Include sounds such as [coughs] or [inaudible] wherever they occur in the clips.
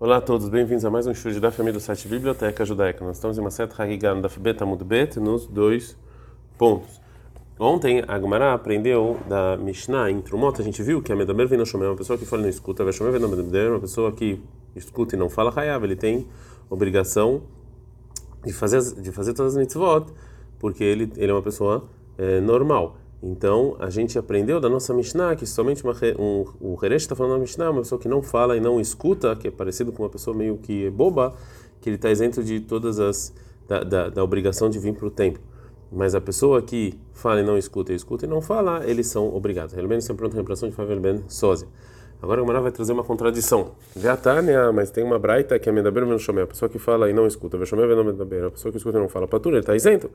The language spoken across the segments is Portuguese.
Olá a todos, bem-vindos a mais um show da família do site Biblioteca Judaica. Nós estamos em uma seta Hagigah da Bet Amud Bet nos dois pontos. Ontem a aprendeu da Mishnah em Trumot, a gente viu que a Medaber vem no Shomer, uma pessoa que fala e não escuta, vai Shomer vem no uma pessoa que escuta e não fala Hayav, ele tem obrigação de fazer, de fazer todas as mitzvot, porque ele, ele é uma pessoa é, normal. Então, a gente aprendeu da nossa Mishnah que somente uma, um, o Heresh está falando na Mishnah, uma pessoa que não fala e não escuta, que é parecido com uma pessoa meio que boba, que ele está isento de todas as. da, da, da obrigação de vir para o templo. Mas a pessoa que fala e não escuta, e escuta e não fala, eles são obrigados. Realmente, sempre pronto representação de Favel Ben Sósia. Agora o Mará vai trazer uma contradição. Tânia, mas tem uma braita que é Medaber Ben Shomer, a pessoa que fala e não escuta. Veshomer Ben a pessoa que escuta e não fala. Patura, ele está isento.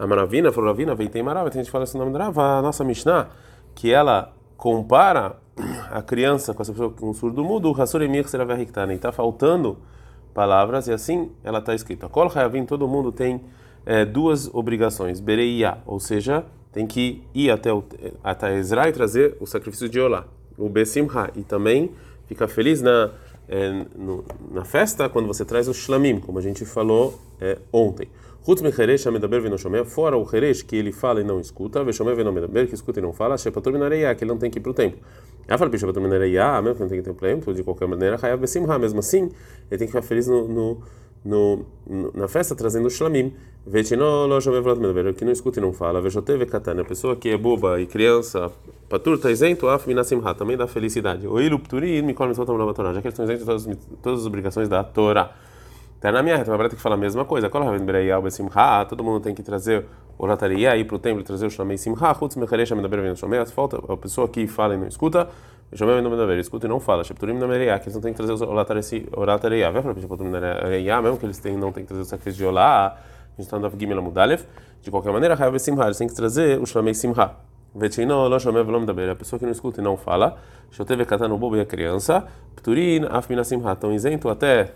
A Maravina, falou Ravina, vem tem Marava, tem gente que fala esse nome da a nossa Mishnah, que ela compara [clears throat] a criança com essa pessoa com um surdo mudo, o Hassur Emir será e está faltando palavras e assim ela está escrita. Kol Hayavim, todo mundo tem é, duas obrigações, Bereia, ou seja, tem que ir até, o, até Ezra e trazer o sacrifício de Olá, o Besimha, e também ficar feliz na, é, no, na festa quando você traz o Shlamim, como a gente falou é, ontem. Chutz mecheresh medaber veno shomer, fora o cheresh que ele fala e não escuta, veshomer veno medaber, que escuta e não fala, shepatur minareia, que ele não tem que ir para o templo. Afal pishapatur minareia, mesmo que não tem que ir para o templo, de qualquer maneira, hayav besimha, mesmo assim, ele tem que ficar feliz no, no no, na festa trazendo o shlamim. Que não escuta e não fala. A pessoa que é boba e criança, patur está isento, af minasimha, também dá felicidade. Amulav Torá, já que eles estão isentos de todas, todas as obrigações da Torá. Tá na minha reta, vai ter que falar a mesma coisa. Todo mundo tem que trazer o lataria ir para o templo trazer o shamei simha. A pessoa que fala e não escuta. Shamei amendaber, escuta e não fala. Shepturim na mereia, que eles não têm que trazer o lataria. Vai para o shepturim na mereia, mesmo que eles têm, não têm que trazer o sacrifício de olá. A gente está andando gimel amudalev. De qualquer maneira, chayav simha, eles têm que trazer o shamei simha. Vetino lo shamei velom daber. A pessoa que não escuta e não fala. Shoteve katano bobo e a criança. Pturin af minasimha. Estão isento até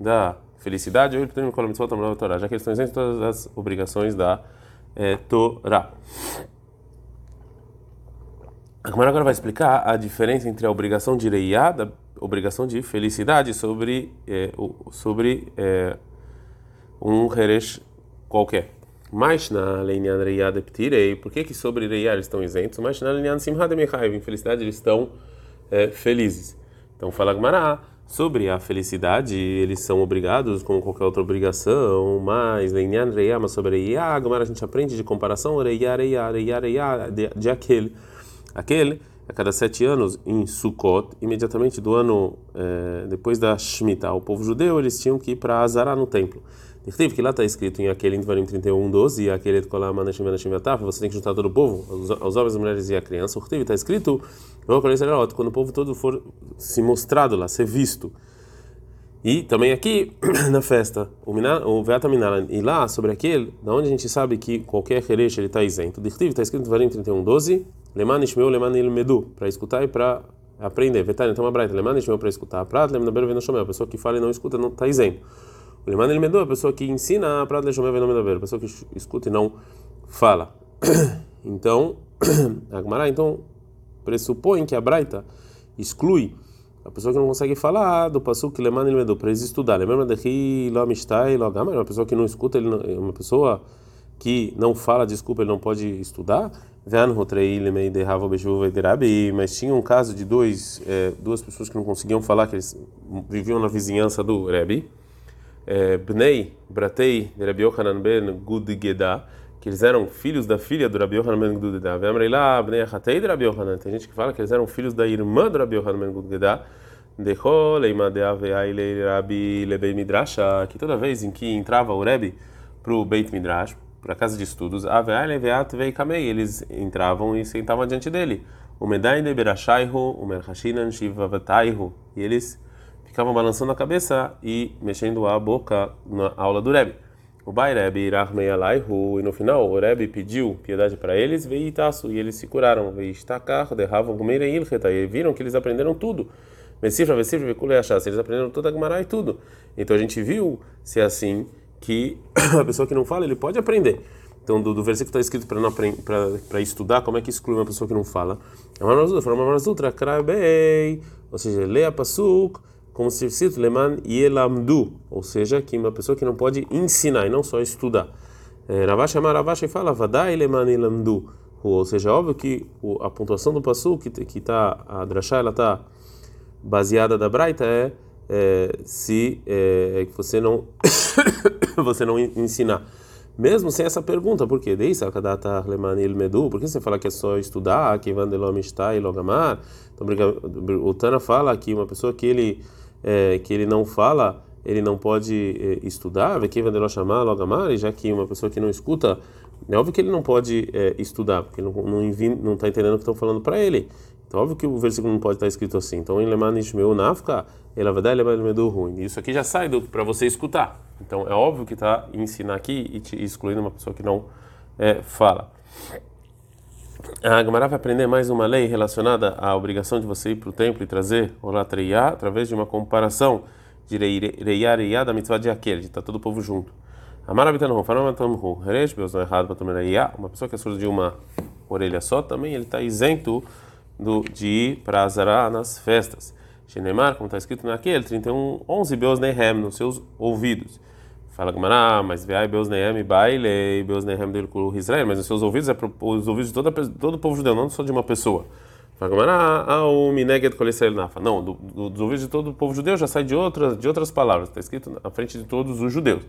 da felicidade, ou ele com a Torá, já que eles estão isentos de todas as obrigações da é, Torá. A Gemara agora vai explicar a diferença entre a obrigação de reiá, da obrigação de felicidade sobre, é, sobre é, um heresh qualquer. Mas na linha reiá de ptirei, por que que sobre reiá eles estão isentos? Mas na linha simha de mechaiv, em felicidade eles estão é, felizes. Então fala Gemara, Sobre a felicidade, eles são obrigados, como qualquer outra obrigação, mas Leinyan Reia, mas sobre Reia, agora a gente aprende de comparação, Reia, Reia, Reia, Reia, de, de aquele. Aquele, a cada sete anos, em Sukkot, imediatamente do ano é, depois da Shemitah, o povo judeu, eles tinham que ir para Azará no templo. Teve que lá está escrito em aquele Dvarim 31, 12, e aquele você tem que juntar todo o povo, os, homens, as mulheres e a criança. O está escrito, quando o povo todo for se mostrado lá, ser visto. E também aqui [clears throat] na festa, o Veata Minala, e lá sobre aquele, da onde a gente sabe que qualquer Heresh ele está isento. Dirtiv está escrito em Dvarim 31, 12, Leman Ishmeu, Leman Ilmedu, para escutar e para aprender. Vetane, então uma braita, Leman Ishmeu para escutar, Prat, Leman Beru Venoshomel, a pessoa que fala e não escuta não está isento. Leman ele medou, a pessoa que ensina para Lechomer nome da a pessoa que escuta e não fala. Então, a Gemara então pressupõe que a Braita exclui a pessoa que não consegue falar do que Leman ele medou para eles estudar. Lembra de lo amistai lo gamar, uma pessoa que não escuta, ele não, uma pessoa que não fala, desculpa, ele não pode estudar. Mas tinha um caso de dois, é, duas pessoas que não conseguiam falar, que eles viviam na vizinhança do Rebbe. É, Bnei, Bratei, de Rabi Yohanan ben Gudgeda, que eles eram filhos da filha do Rabi Yohanan ben Gudgeda. Bnei Achatei de Rabi Yohanan. Tem gente que fala que eles eram filhos da irmã do Rabi Yohanan ben Gudgeda. Que toda vez em que entrava o Rebbe para o Beit Midrash, para a casa de estudos, Vei Kamei, eles entravam e sentavam diante dele. E eles ficavam balançando a cabeça e mexendo a boca na aula do Rebbe. O Bai e no final o Rebbe pediu piedade para eles, e eles se curaram, derravam e viram que eles aprenderam tudo. Eles aprenderam toda a Gemara e tudo. Então a gente viu se é assim que [coughs] a pessoa que não fala, ele pode aprender. Então, do, do versículo está escrito para estudar, como é que exclui uma pessoa que não fala? É uma Marazutra, ou seja, lê a Pasuk, como se cito leman yelamdu, ou seja, que uma pessoa que não pode ensinar e não só estudar. É, Ravash Amar Ravash fala vadai leman yelamdu, ou seja, óbvio que a pontuação do passo que que tá a drachá ela tá baseada da braita é, é se é, você não [coughs] você não ensinar mesmo sem essa pergunta, por quê? Por que você fala que é só estudar, que vandelomista e logamar? Então, o Tana fala que uma pessoa que ele é, que ele não fala, ele não pode é, estudar, que vandelomar logamar, e já que uma pessoa que não escuta, é óbvio que ele não pode é, estudar, porque não não está entendendo o que estão falando para ele. Então, óbvio que o versículo não pode estar escrito assim. Então, em Leman Ishmeu Nafka, dar Leman ruim. Isso aqui já sai para você escutar. Então, é óbvio que está ensinar aqui e te excluindo uma pessoa que não é, fala. A Gemara vai aprender mais uma lei relacionada à obrigação de você ir para o templo e trazer o latreia através de uma comparação de reia reia da mitzvah de aquele, de estar todo o povo junto. Amar não faram reresh, não errado tomar uma pessoa que é surda de uma orelha só, também ele está isento do, de ir para Azará nas festas. Shenemar, como está escrito naquele, 31, 11 Beus Nehem, nos seus ouvidos. Fala Gamara, mas veai Beus Nehem, baile, Beus Nehem com Israel, mas nos seus ouvidos é os ouvidos de toda, todo o povo judeu, não só de uma pessoa. Fala Gamara, ah, o Mineget Kolesrael Nafa. Não, do, do, dos ouvidos de todo o povo judeu já sai de outras, de outras palavras, está escrito na frente de todos os judeus.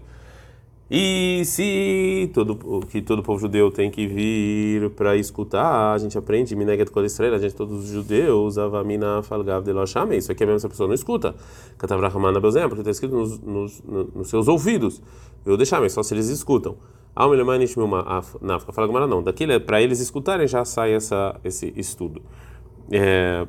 E se todo que todo povo judeu tem que vir para escutar, a gente aprende Mineget Kol a gente todos os judeus, Avamina Falgav de Loshame, isso aqui é mesmo essa pessoa não escuta. Katavrahmana Bezem, porque está escrito nos, nos, nos, seus ouvidos. Eu deixar, só se eles escutam. Almelemanish Milma Nafka, fala Gamara não, daquilo é para eles escutarem já sai essa esse estudo. É,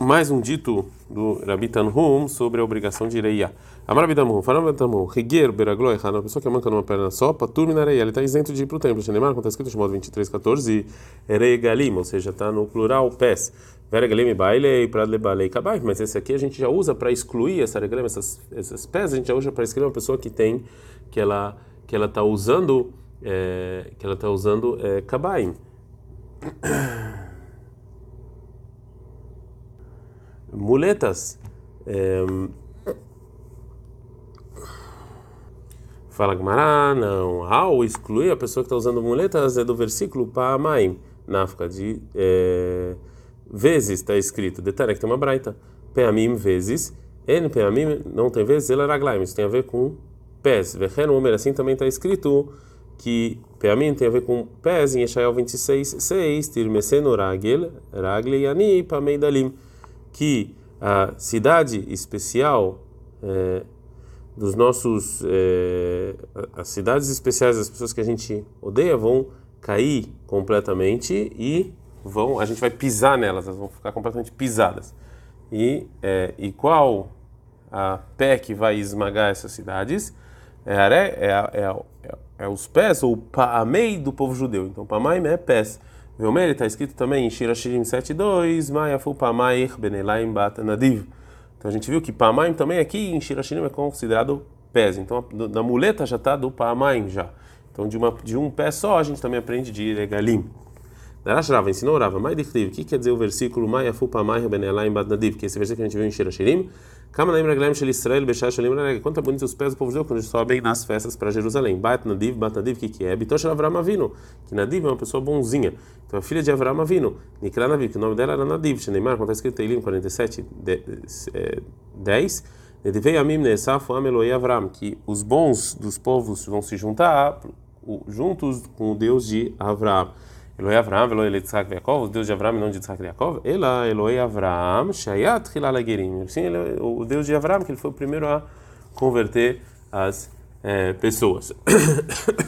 mais um dito do Rabi Tanhum sobre a obrigação de Ireia. Amar Bidamu, Faram Bidamu, Reguer Beraglo Errado, uma pessoa que manca numa perna só, Patur Minarei, ele está isento de ir para o templo. Xenemar, como está escrito em Shimon 23, 14, Eregalim, ou seja, está no plural pés. Veregalim baile e prad lebalei kabai, mas esse aqui a gente já usa para excluir essa regalim, essas, essas pés, a gente já usa para excluir uma pessoa que tem, que ela que ela está usando, é, que ela está usando é, kabai. [coughs] Muletas. É, Fala Gmará, não. Ao excluir a pessoa que está usando muletas é do versículo Pa'amaim, náfka, de é, vezes está escrito. Detalhe que tem uma braita. Peamim, vezes. N peamim, não tem vezes, ele raglaim. Isso tem a ver com pés. Vechen Omer, assim também está escrito que Peamim tem a ver com pés em Eshael 26, 6. Tirmeseno ragel, ragle yani pameidalim. Que a cidade especial. É, dos nossos é, as cidades especiais as pessoas que a gente odeia vão cair completamente e vão a gente vai pisar nelas elas vão ficar completamente pisadas. E é, e qual a pé que vai esmagar essas cidades? É, é, é, é, os pés ou paamei do povo judeu. Então pamaim é pés. Velmer está escrito também em Shirashirim 7.2 Maia fu pamair benelaim bat nadiv então a gente viu que Pamaim também aqui em Shirashirim é considerado pés. Então da muleta já está do Pamaim já. Então de, uma, de um pé só a gente também aprende de Regalim. Darash Rava ensinou Rava, Mai Dichtiv, o que quer dizer o versículo Mai Afu Pamai Benelaim Bad Nadiv, que é esse versículo que a gente viu em Shirashirim. Kama Naim Raglaim Shel Israel Bechar Shalim Raglaim. Quanto é bonito os pés do povo judeu quando eles sobem nas festas para Jerusalém. Bat Nadiv, Bat Nadiv, o que que é? Bitosh Avram Avinu, que Nadiv é uma pessoa bonzinha. Então a filha de Avram Avinu, Nikra Nadiv, que o nome dela era Nadiv. Sheneimar, quando está escrito em Elim 47, 10, Nedivei Amim Nesaf Am Eloi Avram, que os bons dos povos vão se juntar juntos com o Deus de Avram. Eloi Avram, Eloi Yitzhak Yaakov, o Deus de Avram e não de Yitzhak Yaakov. Ela, Eloi Avram, Shayat Hilalagerim. Sim, ele o Deus de Avram, que ele foi o primeiro a converter as é, pessoas.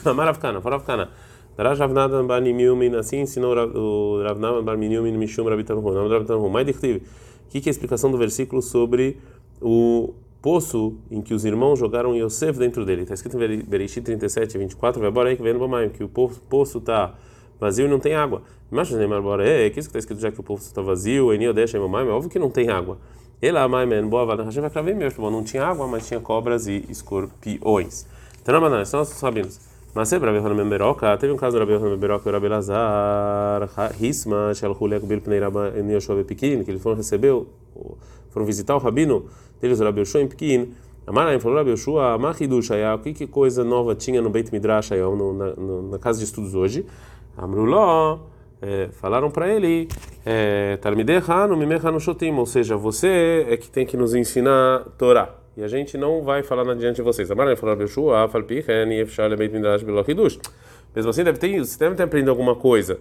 Amaravkana, Faravkana. Darash Ravnadan Bar Nimiumin, assim ensinou o Ravnadan Bar Nimiumin Mishum Rabitanhu. Não, Rabitanhu. Mais dichtiv. O que é a explicação do versículo sobre o poço em que os irmãos jogaram Yosef dentro dele? Está escrito em Bereshit 37, 24. Vai embora aí que vem no Bamaim, que o poço está vazio e não tem água. Mas Neymar bora é, que isso que está escrito já que o povo está vazio, Enio deixa é óbvio que não tem água. Ela mais men boa Hashem vai craver mesmo, não tinha água, mas tinha cobras e escorpiões. Então, não, não, são nossos rabinos. Mas sempre Rabi Yohanan Beroca, teve um caso do Rabi Yohanan Beroca e o Rabi Lazar, Hisma, Shalchulek Bilpnei Rabba Yoshua Pequim, que eles foram receber, foram visitar o rabino deles, o Rabi Yoshua em Pequim. Amarai falou Rabi Yoshua, Machidush o que, que coisa nova tinha no Beit Midrash Ayah, na, na casa de estudos hoje? Amruló, é, falaram para ele, Talmidehanu Mimechanu Shotim, ou seja, você é que tem que nos ensinar Torá e a gente não vai falar na diante de vocês. Amar falou Yeshua, Falpichen, Yefshar, Beit Midrash, Belochidush. Mesmo assim, deve ter, você deve ter aprendido alguma coisa,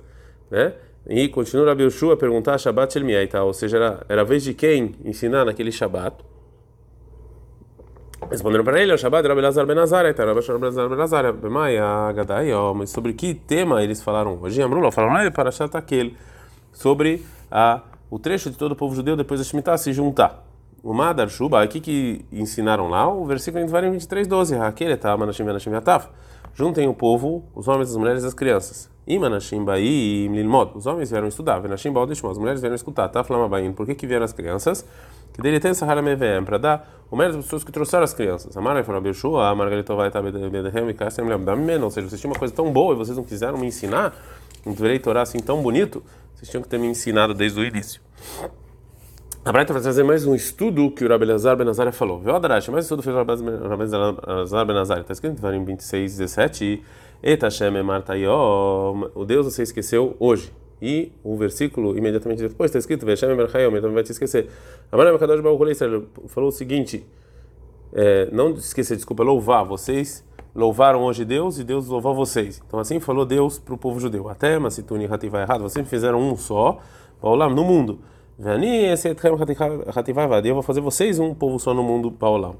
né? E continua Rabi Yoshua a perguntar Shabbat Shelmiai, tá? ou seja, era, era a vez de quem ensinar naquele Shabbat. Responderam para ele, o Shabbat era Belazar Benazar, tá? Rabbi Belazar Benazar, Bemaia, Gadai, mas sobre que tema eles falaram hoje? Amrullah falaram para Shat aquele, sobre a, o trecho de todo o povo judeu depois da Shemitah se juntar. O Madar Shuba, aqui que ensinaram lá, o versículo em Devarim 23, 12. Aquele tá, Manashim Benashim Yataf. Juntem o povo, os homens, as mulheres e as crianças. E Manashim Baí e. Os homens vieram estudar. Venashim Baal As mulheres vieram escutar. Taf Lamabaim. Por que que vieram as crianças? Que dele tem Sahara Mevem, para dar o mérito das pessoas que trouxeram as crianças. A Mara falou, Beshua, a Margarita vai estar Bedehem e Kassem Lem. Ou seja, vocês tinham uma coisa tão boa e vocês não quiseram me ensinar, um direito orar assim tão bonito, vocês tinham que ter me ensinado desde o início. A Braita vai trazer mais um estudo que o Rabbi Lazar Benazar falou. Viu, Adarash? Mais um estudo fez o Rabbi Lazar Benazar. Está escrito em 26, 17. Eta Hashem Martayom. O Deus você esqueceu hoje. E o versículo imediatamente depois está escrito: Veshem Merchayom. Então vai te esquecer. Amara Mekadosh Baruch falou o seguinte: é, não esquecer, desculpa, louvar. Vocês louvaram hoje Deus e Deus louvou vocês. Então assim falou Deus para o povo judeu. Até, mas se tu vai errado, vocês fizeram um só. no mundo. Eu vou fazer vocês um povo só no mundo paulau.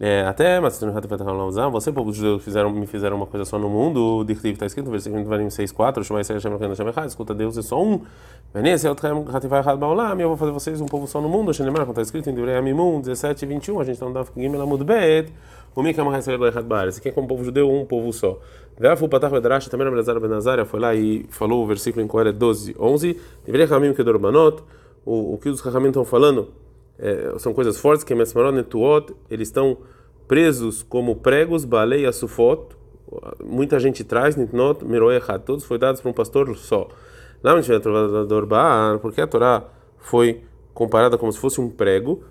É, até, mas você, povo judeu, fizeram, me fizeram uma coisa só no mundo. O Dirtiv está escrito no versículo 6,4: Shema Yisrael Hashem Hashem Echad, escuta Deus é só um. Eu vou fazer vocês um povo só no mundo. Como está escrito em 17 e 21. A gente está no Daf Gimel Amud Bet. O Mikam Haisrael Echad Bares. Aqui é como povo judeu, um povo só. Veafu Patach Bedrash, também na Belazar Benazaria, foi lá e falou o versículo em Coelho 12, 11. Divrei Hamim Kedor Manot o, que os Rahamim estão falando é, são coisas fortes, que é Mesmarot Netuot, eles estão presos como pregos, baleia, sufot, muita gente traz, Nitnot, Miroechat, todos foi dados para um pastor só. Lá onde trovador Baar, porque a Torá foi comparada como se fosse um prego,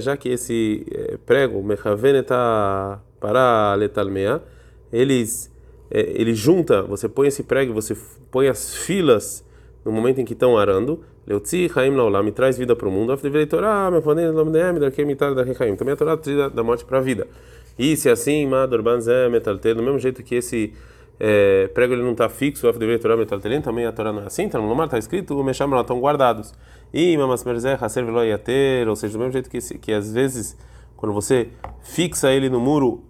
já que esse é, prego, Mechaveneta para letalmea, eles é, ele junta, você põe esse prego, você põe as filas no momento em que estão arando, Leutzi Chaim Laolam, me traz vida para o mundo. Afdevrei Torá, me de Emir, que imitar da Rechaim. Também a Torá traz da morte para a vida. E se assim, Madorban Zé Metaltel, do mesmo jeito que esse é, prego ele não está fixo, Afdevrei Torá Metaltelim, também a Torá não é assim, então no mar está escrito, o Mesham lá estão guardados. E Mamas Merzé, Haser Veloyater, ou seja, do mesmo jeito que, que às vezes, quando você fixa ele no muro,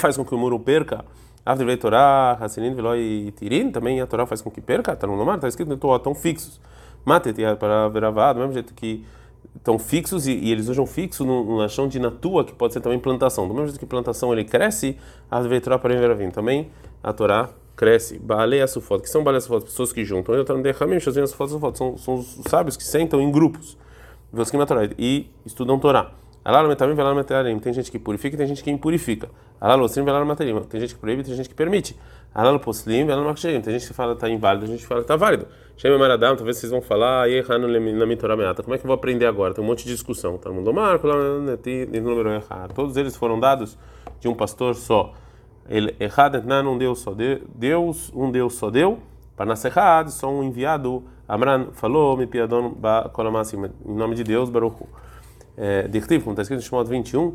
faz com que o muro perca. Afdevrei Torá, Hasinin Veloy Tirin, também a Torá faz com que perca, está no mar, está escrito, estão fixos. Matet para veravá, do mesmo jeito que estão fixos e, e, eles usam fixo no, no chão de natua, que pode ser também plantação. Do mesmo jeito que plantação ele cresce, a vetorá para veravim. Também a Torá cresce. Baalei foto que são baalei assufot, pessoas que juntam. Eu assufot, assufot. São, são os sábios que sentam em grupos. E estudam Torá. Tem gente que purifica e tem gente que impurifica. Tem gente que proíbe tem gente que permite. Alalo poslim, alalo makshayim. Tem gente que fala está inválido, tem gente que fala está válido. Shema maradam, talvez vocês vão falar, na mitorá meata. Como é que eu vou aprender agora? Tem um monte de discussão. Tá mundo marco, número errado. Todos eles foram dados de um pastor só. Ele errado não um Deus só Deus, um Deus só deu. Para nascer errado, só um enviado. Amran falou, me piadon. Em nome de Deus, Baruch é, Dirtiv, como está escrito em Shemot 21,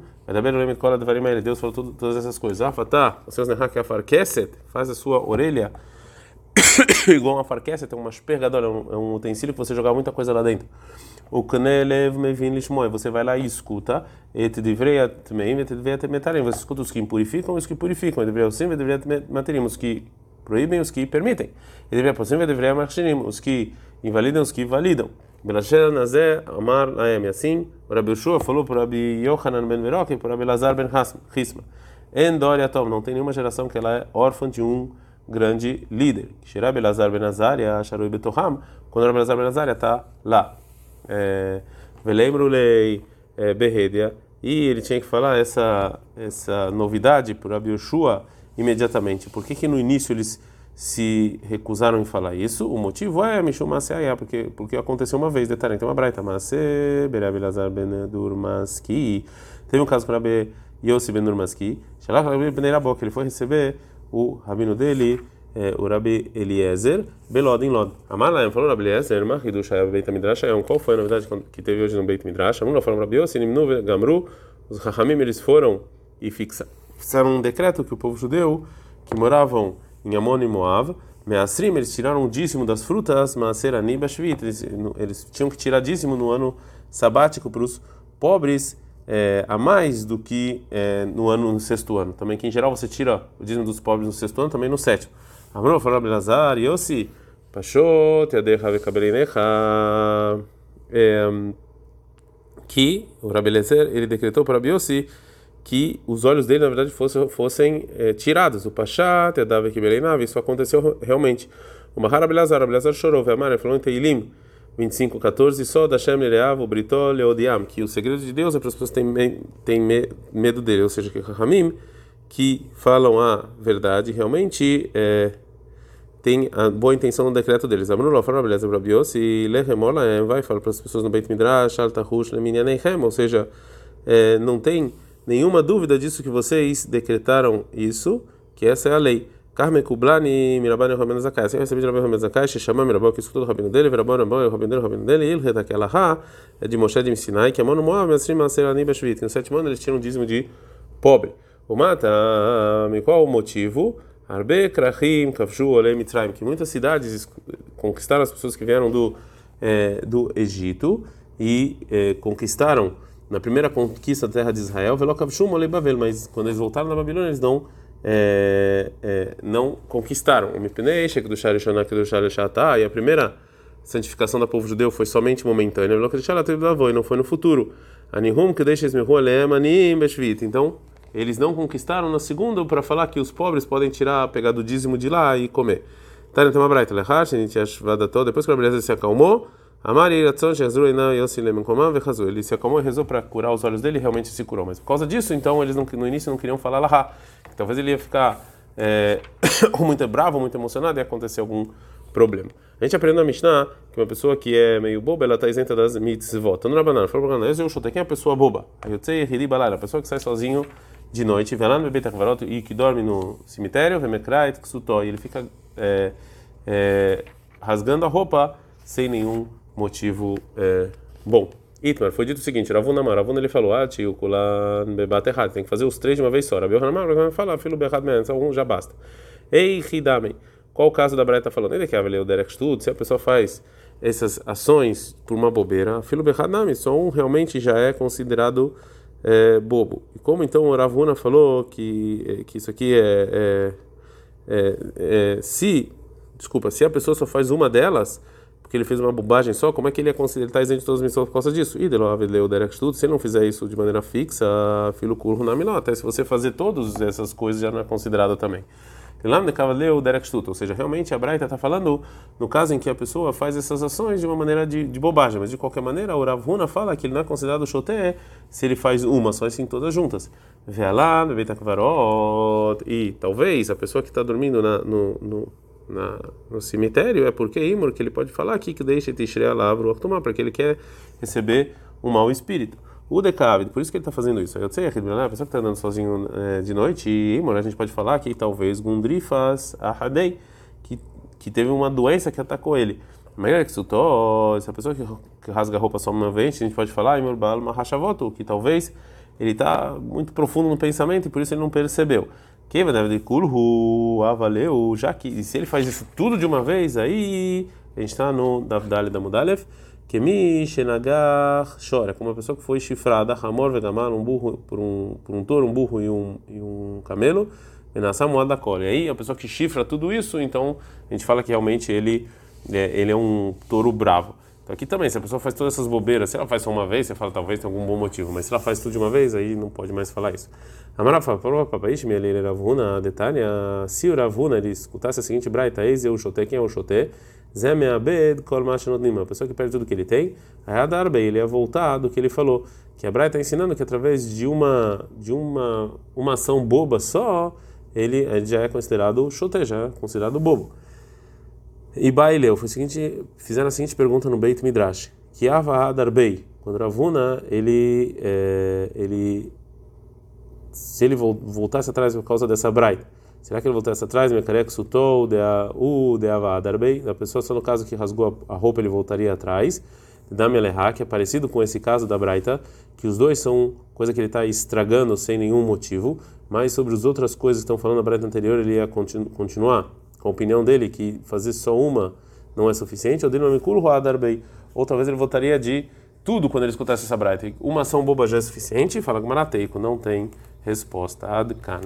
Deus falou tudo, todas essas coisas. Ah, tá, os seus nehak afarkeset, faz a sua orelha. [coughs] Igual uma farkeset, é uma espergadora, é um, é um utensílio que você jogar muita coisa lá dentro. O knelev mevin lishmoy, você vai lá e escuta, et divrei meim, et divrei metarim, você escuta os que impurificam os que purificam, et divrei sim, et os que proíbem os que permitem, et divrei posim, et divrei os que invalidam os que validam. Belasher Nazé Amar Laem. Assim, o Rabi Ushua falou para o Rabi Yohanan ben Verok e para o Rabi Lazar ben Hisma. En Doria Tom, não tem nenhuma geração que ela é órfã de um grande líder. Shirabi Lazar ben Azaria, Asharui Betoham, quando Rabi Lazar ben Azaria está lá. Velembro lei Berredia. E ele tinha que falar essa, essa novidade para o Rabi Ushua imediatamente. Por que, que no início eles se recusaram em falar isso? O motivo é Mishumaseaya, porque porque aconteceu uma vez, detalhe, tem uma braita, mas Berabilazar Ben Durmaski. Teve um caso o Rabi Yossi Ben Durmaski, que ele foi receber o rabino dele, é, o Rabi Eliezer, Belod em Lod. Amar falou Rabi Eliezer, Mahidush Beit Midrash, qual foi a novidade que teve hoje no Beit Midrash? Amar falou Rabi Yossi, Nimnu Gamru, os Rahamim eles foram e fixaram um decreto que o povo judeu que moravam em Amon e Moav, Measrim, eles tiraram o dízimo das frutas, Maaser Aniba Shvit, eles, eles tinham que tirar dízimo no ano sabático para os pobres é, a mais do que é, no ano no sexto ano. Também que em geral você tira o dízimo dos pobres no sexto ano, também no sétimo. Amor falou Abelazar, Yossi, Pashot, Yadecha Vekabelinecha, que o Rabelezer ele decretou para Yossi que os olhos dele, na verdade, fossem, fossem é, tirados. O Pachá, Tedav Kibeleinav, isso aconteceu realmente. O Mahara Belazar, Belazar chorou, Vemar, falou em Teilim 25, 14, só da Shem Leav, o Britol, Leodiam, que o segredo de Deus é para as pessoas que têm, medo dele, ou seja, que Rahamim, que falam a verdade, realmente é, tem a boa intenção no decreto deles. Abrunullah fala, beleza, Brabios, e Lehemola vai falar para as pessoas no Beit Midrash, Altahush, Leminyanechem, ou seja, é, não tem nenhuma dúvida disso que vocês decretaram isso, que essa é a lei. Carmen Kublani, Mirabani, Rabino Zakai. Assim eu recebi de Rabino Zakai, Shechama, Mirabó, que escutou o Rabino dele, Virabó, Rabó, o Rabino dele, Rabino dele, ele daquela ha, é de Moshe de Sinai, que é mano Moab, Mesrim, Maserani, Bashvit. No sétimo ano eles tinham um dízimo de pobre. O mata, qual o motivo? Arbe, Krahim, Kavshu, Olei, Mitraim, que muitas cidades conquistaram as pessoas que vieram do, é, do Egito e é, conquistaram na primeira conquista da terra de Israel, Velokavshum Bavel, mas quando eles voltaram na Babilônia, eles não é, é, não conquistaram. E a primeira santificação do povo judeu foi somente momentânea, e não foi no futuro. Então, eles não conquistaram na segunda para falar que os pobres podem tirar, pegar do dízimo de lá e comer. Depois que a beleza se acalmou, ele se acalmou e rezou para curar os olhos dele e realmente se curou. Mas por causa disso, então, eles não, no início não queriam falar lahá. Talvez ele ia ficar é, [coughs] muito bravo, muito emocionado e acontecer algum problema. A gente aprende na Mishnah que uma pessoa que é meio boba, ela está isenta das mitzvot. Então, no Rabanan, falou para eu chutei quem é a pessoa boba? Eu sei, a pessoa que sai sozinho de noite, vai lá no bebê e que dorme no cemitério, vemekrait, e ele fica é, é, rasgando a roupa sem nenhum motivo é, bom. Itmar, foi dito o seguinte, Ravuna Mar, Ravuna ele falou, ah, tio, kulan bebat errado, tem que fazer os três de uma vez só. Rabi Yohanan vai falar, filho berrado menos, um já basta. Ei, Hidamei, qual o caso da Braita falando? Ele quer ler o Derek Stud, se a pessoa faz essas ações por uma bobeira, filho berrado só um realmente já é considerado é, bobo. E como então o Ravuna falou que, que isso aqui é, é, é, é se, desculpa, se a pessoa só faz uma delas porque ele fez uma bobagem só, como é que ele é está isento de todas as missões por causa disso? Se ele não fizer isso de maneira fixa, filo curro na miló, até se você fazer todas essas coisas já não é considerado também. Cavaleiro Derek Stut, ou seja, realmente a Braita está falando no caso em que a pessoa faz essas ações de uma maneira de, de bobagem, mas de qualquer maneira, o Ravuna fala que ele não é considerado choté se ele faz uma, só assim todas juntas. Lá, e talvez a pessoa que está dormindo na, no, no na, no cemitério é porque Imor, que ele pode falar aqui que deixa Tishrei Alavro tomar, porque ele quer receber um mau espírito. O Decavid, por isso que ele está fazendo isso. Eu sei, a pessoa que está andando sozinho é, de noite, e Imor, a gente pode falar que talvez Gundrifas Ahadei, que, que teve uma doença que atacou ele. Melhor que sutou, essa pessoa que rasga a roupa só uma vez, a gente pode falar, Imor Baal Mahashavoto, que talvez ele está muito profundo no pensamento e por isso ele não percebeu. Que kulhu, ah, valeu, já que se ele faz isso tudo de uma vez, aí a gente está no Davdale da Mudalev, que mi shenagar chora, como uma pessoa que foi chifrada, Hamor vegamar, um burro por um, por um touro, um burro e um, e um camelo, e na da cole. Aí a pessoa que chifra tudo isso, então a gente fala que realmente ele é, ele é um touro bravo. Então aqui também, se a pessoa faz todas essas bobeiras, se ela faz só uma vez, você fala talvez tem algum bom motivo, mas se ela faz tudo de uma vez, aí não pode mais falar isso. Amarafa, papai, ele Ravuna, detalhe, se o Ravuna ele escutasse a seguinte braita, eis eu chotei, quem é o chotei? Zé meabed kol a pessoa que perde tudo que ele tem, aí a darbe, ele ia voltar do que ele falou, que a braita está ensinando que através de uma de uma uma ação boba só, ele já é considerado chote, já é considerado bobo. E Baileu, foi o seguinte, fizeram a seguinte pergunta no Beit Midrash, que Ava Darbei, quando Ravuna, ele, é, ele, se ele voltasse atrás por causa dessa braita, será que ele voltasse atrás, Mekarek Sutou, de U, de Ava Darbei, a pessoa só no caso que rasgou a roupa ele voltaria atrás, Dami Aleha, que é parecido com esse caso da braita, que os dois são coisa que ele está estragando sem nenhum motivo, mas sobre as outras coisas que estão falando na braita anterior ele ia continu continuar com a opinião dele que fazer só uma não é suficiente, ou ou talvez ele votaria de tudo quando ele escutasse essa braita. Uma ação boba já é suficiente? Fala com Marateiko, não tem resposta. Adkan.